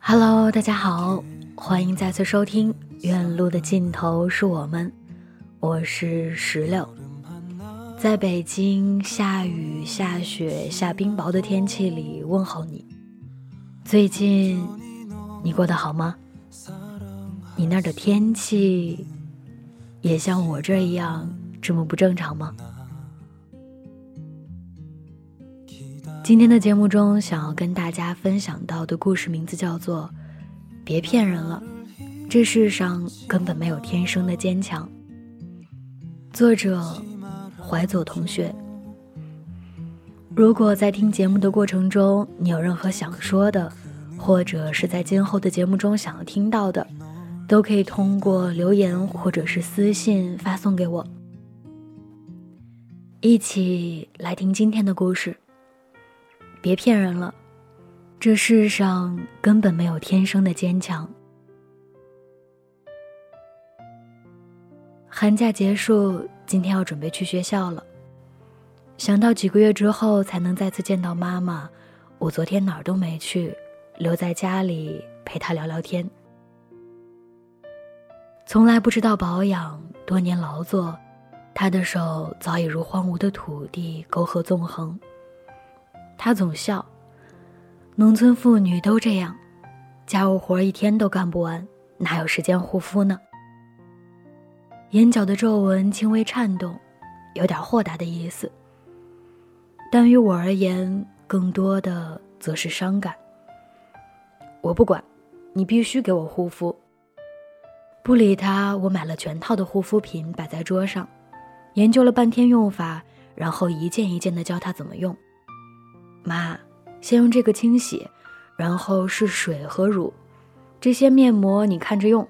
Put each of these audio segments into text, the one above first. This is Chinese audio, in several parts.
Hello，大家好， 欢迎再次收听《远路的尽头是我们》，我是石榴。在北京下雨、下雪、下冰雹的天气里问候你。最近你过得好吗？你那儿的天气也像我这一样这么不正常吗？今天的节目中，想要跟大家分享到的故事名字叫做《别骗人了》，这世上根本没有天生的坚强。作者。怀左同学，如果在听节目的过程中，你有任何想说的，或者是在今后的节目中想要听到的，都可以通过留言或者是私信发送给我。一起来听今天的故事。别骗人了，这世上根本没有天生的坚强。寒假结束。今天要准备去学校了，想到几个月之后才能再次见到妈妈，我昨天哪儿都没去，留在家里陪她聊聊天。从来不知道保养，多年劳作，她的手早已如荒芜的土地，沟壑纵横。她总笑，农村妇女都这样，家务活一天都干不完，哪有时间护肤呢？眼角的皱纹轻微颤动，有点豁达的意思。但于我而言，更多的则是伤感。我不管，你必须给我护肤。不理他，我买了全套的护肤品摆在桌上，研究了半天用法，然后一件一件的教他怎么用。妈，先用这个清洗，然后是水和乳，这些面膜你看着用，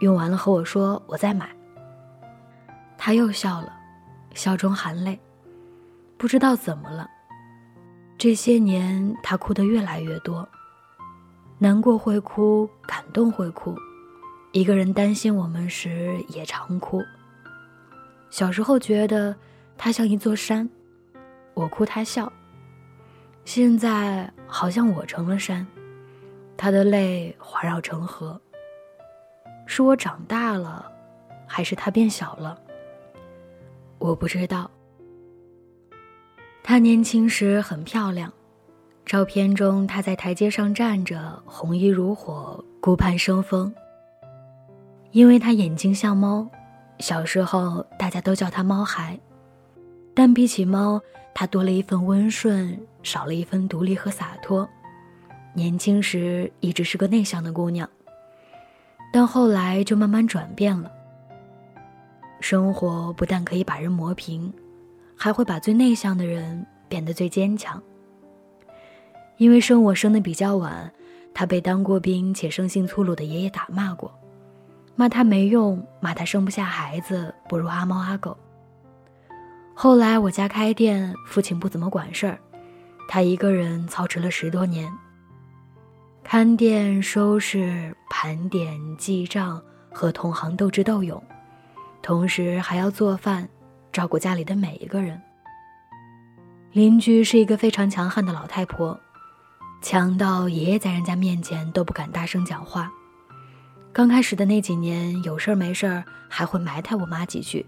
用完了和我说，我再买。他又笑了，笑中含泪，不知道怎么了。这些年，他哭得越来越多，难过会哭，感动会哭，一个人担心我们时也常哭。小时候觉得他像一座山，我哭他笑。现在好像我成了山，他的泪环绕成河。是我长大了，还是他变小了？我不知道。他年轻时很漂亮，照片中他在台阶上站着，红衣如火，顾盼生风。因为他眼睛像猫，小时候大家都叫他猫孩。但比起猫，他多了一份温顺，少了一分独立和洒脱。年轻时一直是个内向的姑娘，但后来就慢慢转变了。生活不但可以把人磨平，还会把最内向的人变得最坚强。因为生我生的比较晚，他被当过兵且生性粗鲁的爷爷打骂过，骂他没用，骂他生不下孩子，不如阿猫阿狗。后来我家开店，父亲不怎么管事儿，他一个人操持了十多年，看店、收拾、盘点、记账，和同行斗智斗勇。同时还要做饭，照顾家里的每一个人。邻居是一个非常强悍的老太婆，强到爷爷在人家面前都不敢大声讲话。刚开始的那几年，有事儿没事儿还会埋汰我妈几句，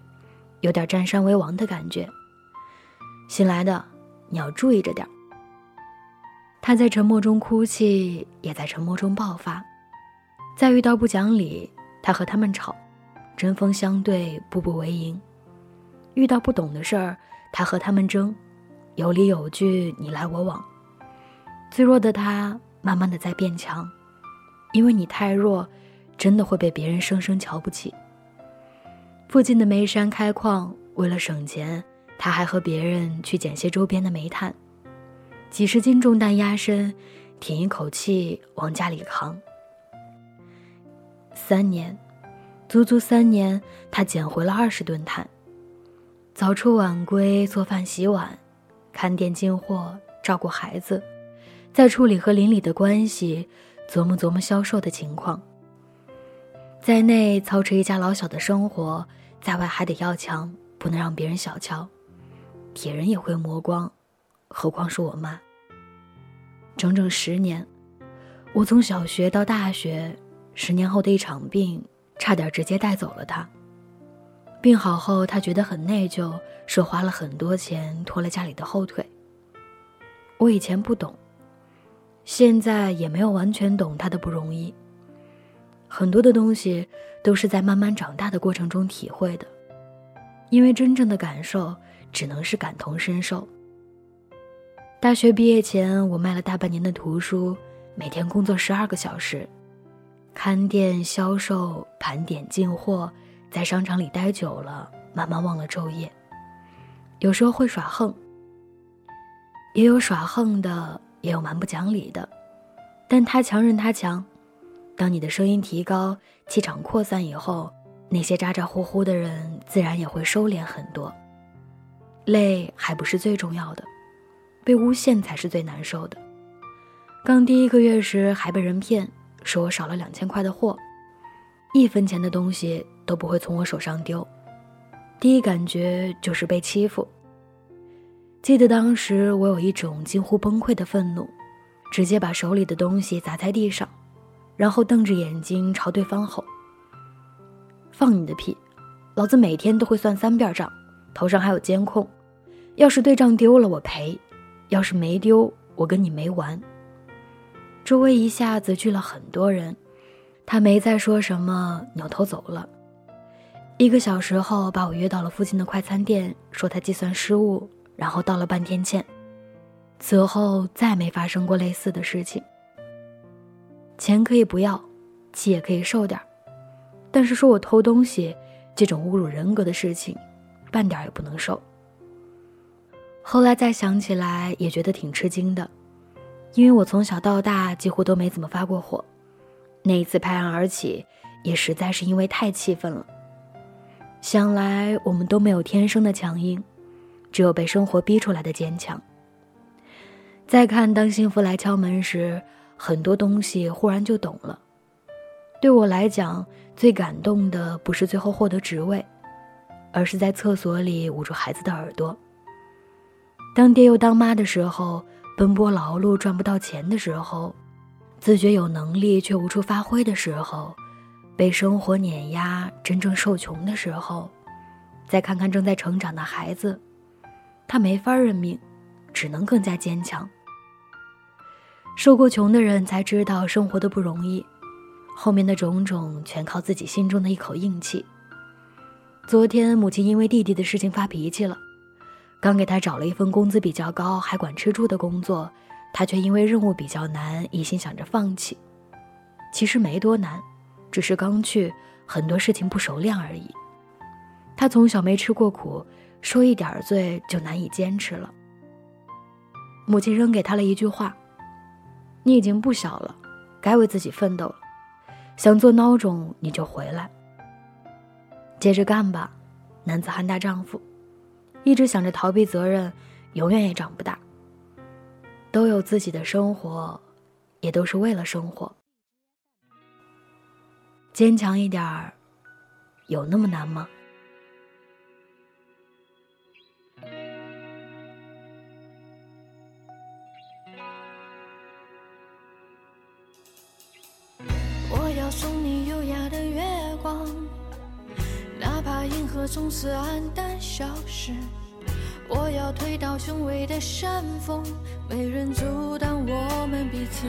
有点占山为王的感觉。新来的，你要注意着点儿。他在沉默中哭泣，也在沉默中爆发。再遇到不讲理，他和他们吵。针锋相对，步步为营。遇到不懂的事儿，他和他们争，有理有据，你来我往。最弱的他，慢慢的在变强，因为你太弱，真的会被别人生生瞧不起。附近的煤山开矿，为了省钱，他还和别人去捡些周边的煤炭，几十斤重担压身，挺一口气往家里扛。三年，足足三年，他捡回了二十吨炭。早出晚归，做饭洗碗，看店进货，照顾孩子，在处理和邻里的关系，琢磨琢磨销售的情况。在内操持一家老小的生活，在外还得要强，不能让别人小瞧。铁人也会磨光，何况是我妈。整整十年，我从小学到大学，十年后的一场病，差点直接带走了他。病好后，他觉得很内疚，说花了很多钱拖了家里的后腿。我以前不懂，现在也没有完全懂他的不容易。很多的东西都是在慢慢长大的过程中体会的，因为真正的感受只能是感同身受。大学毕业前，我卖了大半年的图书，每天工作十二个小时，看店、销售、盘点、进货。在商场里待久了，慢慢忘了昼夜。有时候会耍横，也有耍横的，也有蛮不讲理的。但他强任他强，当你的声音提高，气场扩散以后，那些咋咋呼呼的人自然也会收敛很多。累还不是最重要的，被诬陷才是最难受的。刚第一个月时还被人骗，说我少了两千块的货，一分钱的东西。都不会从我手上丢，第一感觉就是被欺负。记得当时我有一种近乎崩溃的愤怒，直接把手里的东西砸在地上，然后瞪着眼睛朝对方吼：“放你的屁！老子每天都会算三遍账，头上还有监控，要是对账丢了我赔，要是没丢我跟你没完。”周围一下子聚了很多人，他没再说什么，扭头走了。一个小时后，把我约到了附近的快餐店，说他计算失误，然后道了半天歉。此后再没发生过类似的事情。钱可以不要，气也可以受点但是说我偷东西这种侮辱人格的事情，半点也不能受。后来再想起来，也觉得挺吃惊的，因为我从小到大几乎都没怎么发过火，那一次拍案而起，也实在是因为太气愤了。想来我们都没有天生的强硬，只有被生活逼出来的坚强。再看当幸福来敲门时，很多东西忽然就懂了。对我来讲，最感动的不是最后获得职位，而是在厕所里捂住孩子的耳朵。当爹又当妈的时候，奔波劳碌赚不到钱的时候，自觉有能力却无处发挥的时候。被生活碾压，真正受穷的时候，再看看正在成长的孩子，他没法认命，只能更加坚强。受过穷的人才知道生活的不容易，后面的种种全靠自己心中的一口硬气。昨天母亲因为弟弟的事情发脾气了，刚给他找了一份工资比较高还管吃住的工作，他却因为任务比较难，一心想着放弃。其实没多难。只是刚去，很多事情不熟练而已。他从小没吃过苦，受一点罪就难以坚持了。母亲扔给他了一句话：“你已经不小了，该为自己奋斗了。想做孬种你就回来，接着干吧，男子汉大丈夫。一直想着逃避责任，永远也长不大。都有自己的生活，也都是为了生活。”坚强一点儿，有那么难吗？我从此黯淡消失。我要推倒雄伟的山峰，没人阻挡我们彼此。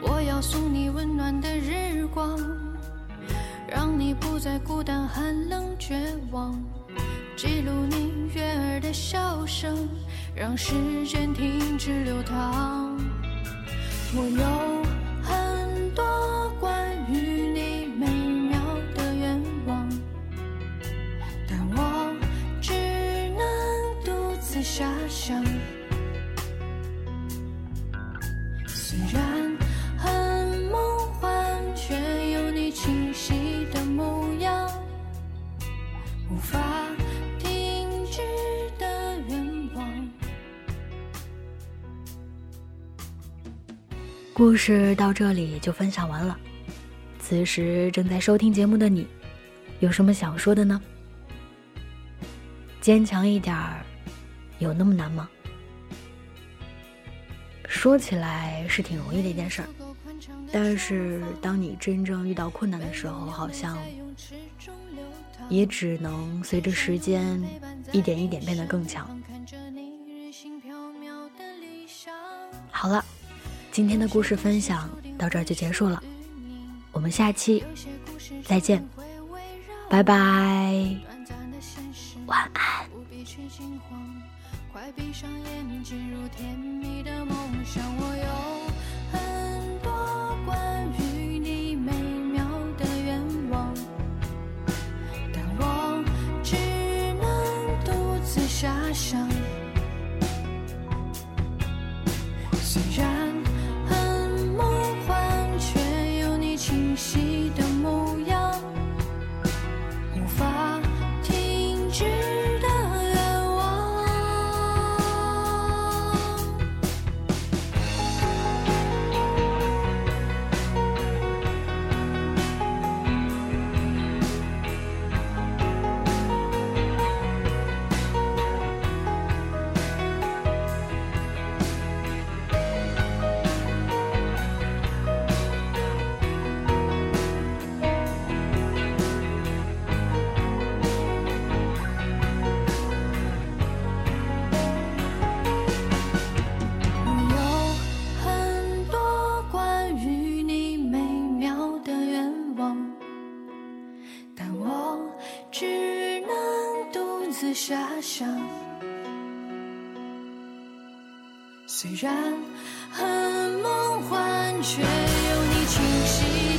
我要送你温暖的日光。让你不再孤单、寒冷、绝望，记录你悦耳的笑声，让时间停止流淌。我有故事到这里就分享完了。此时正在收听节目的你，有什么想说的呢？坚强一点儿，有那么难吗？说起来是挺容易的一件事儿，但是当你真正遇到困难的时候，好像也只能随着时间一点一点变得更强。好了，今天的故事分享到这儿就结束了，我们下期再见，拜拜，晚安。快闭上眼，进入甜蜜的梦乡。我有很多关于你美妙的愿望，但我只能独自遐想。家乡。虽然很梦幻，却有你清晰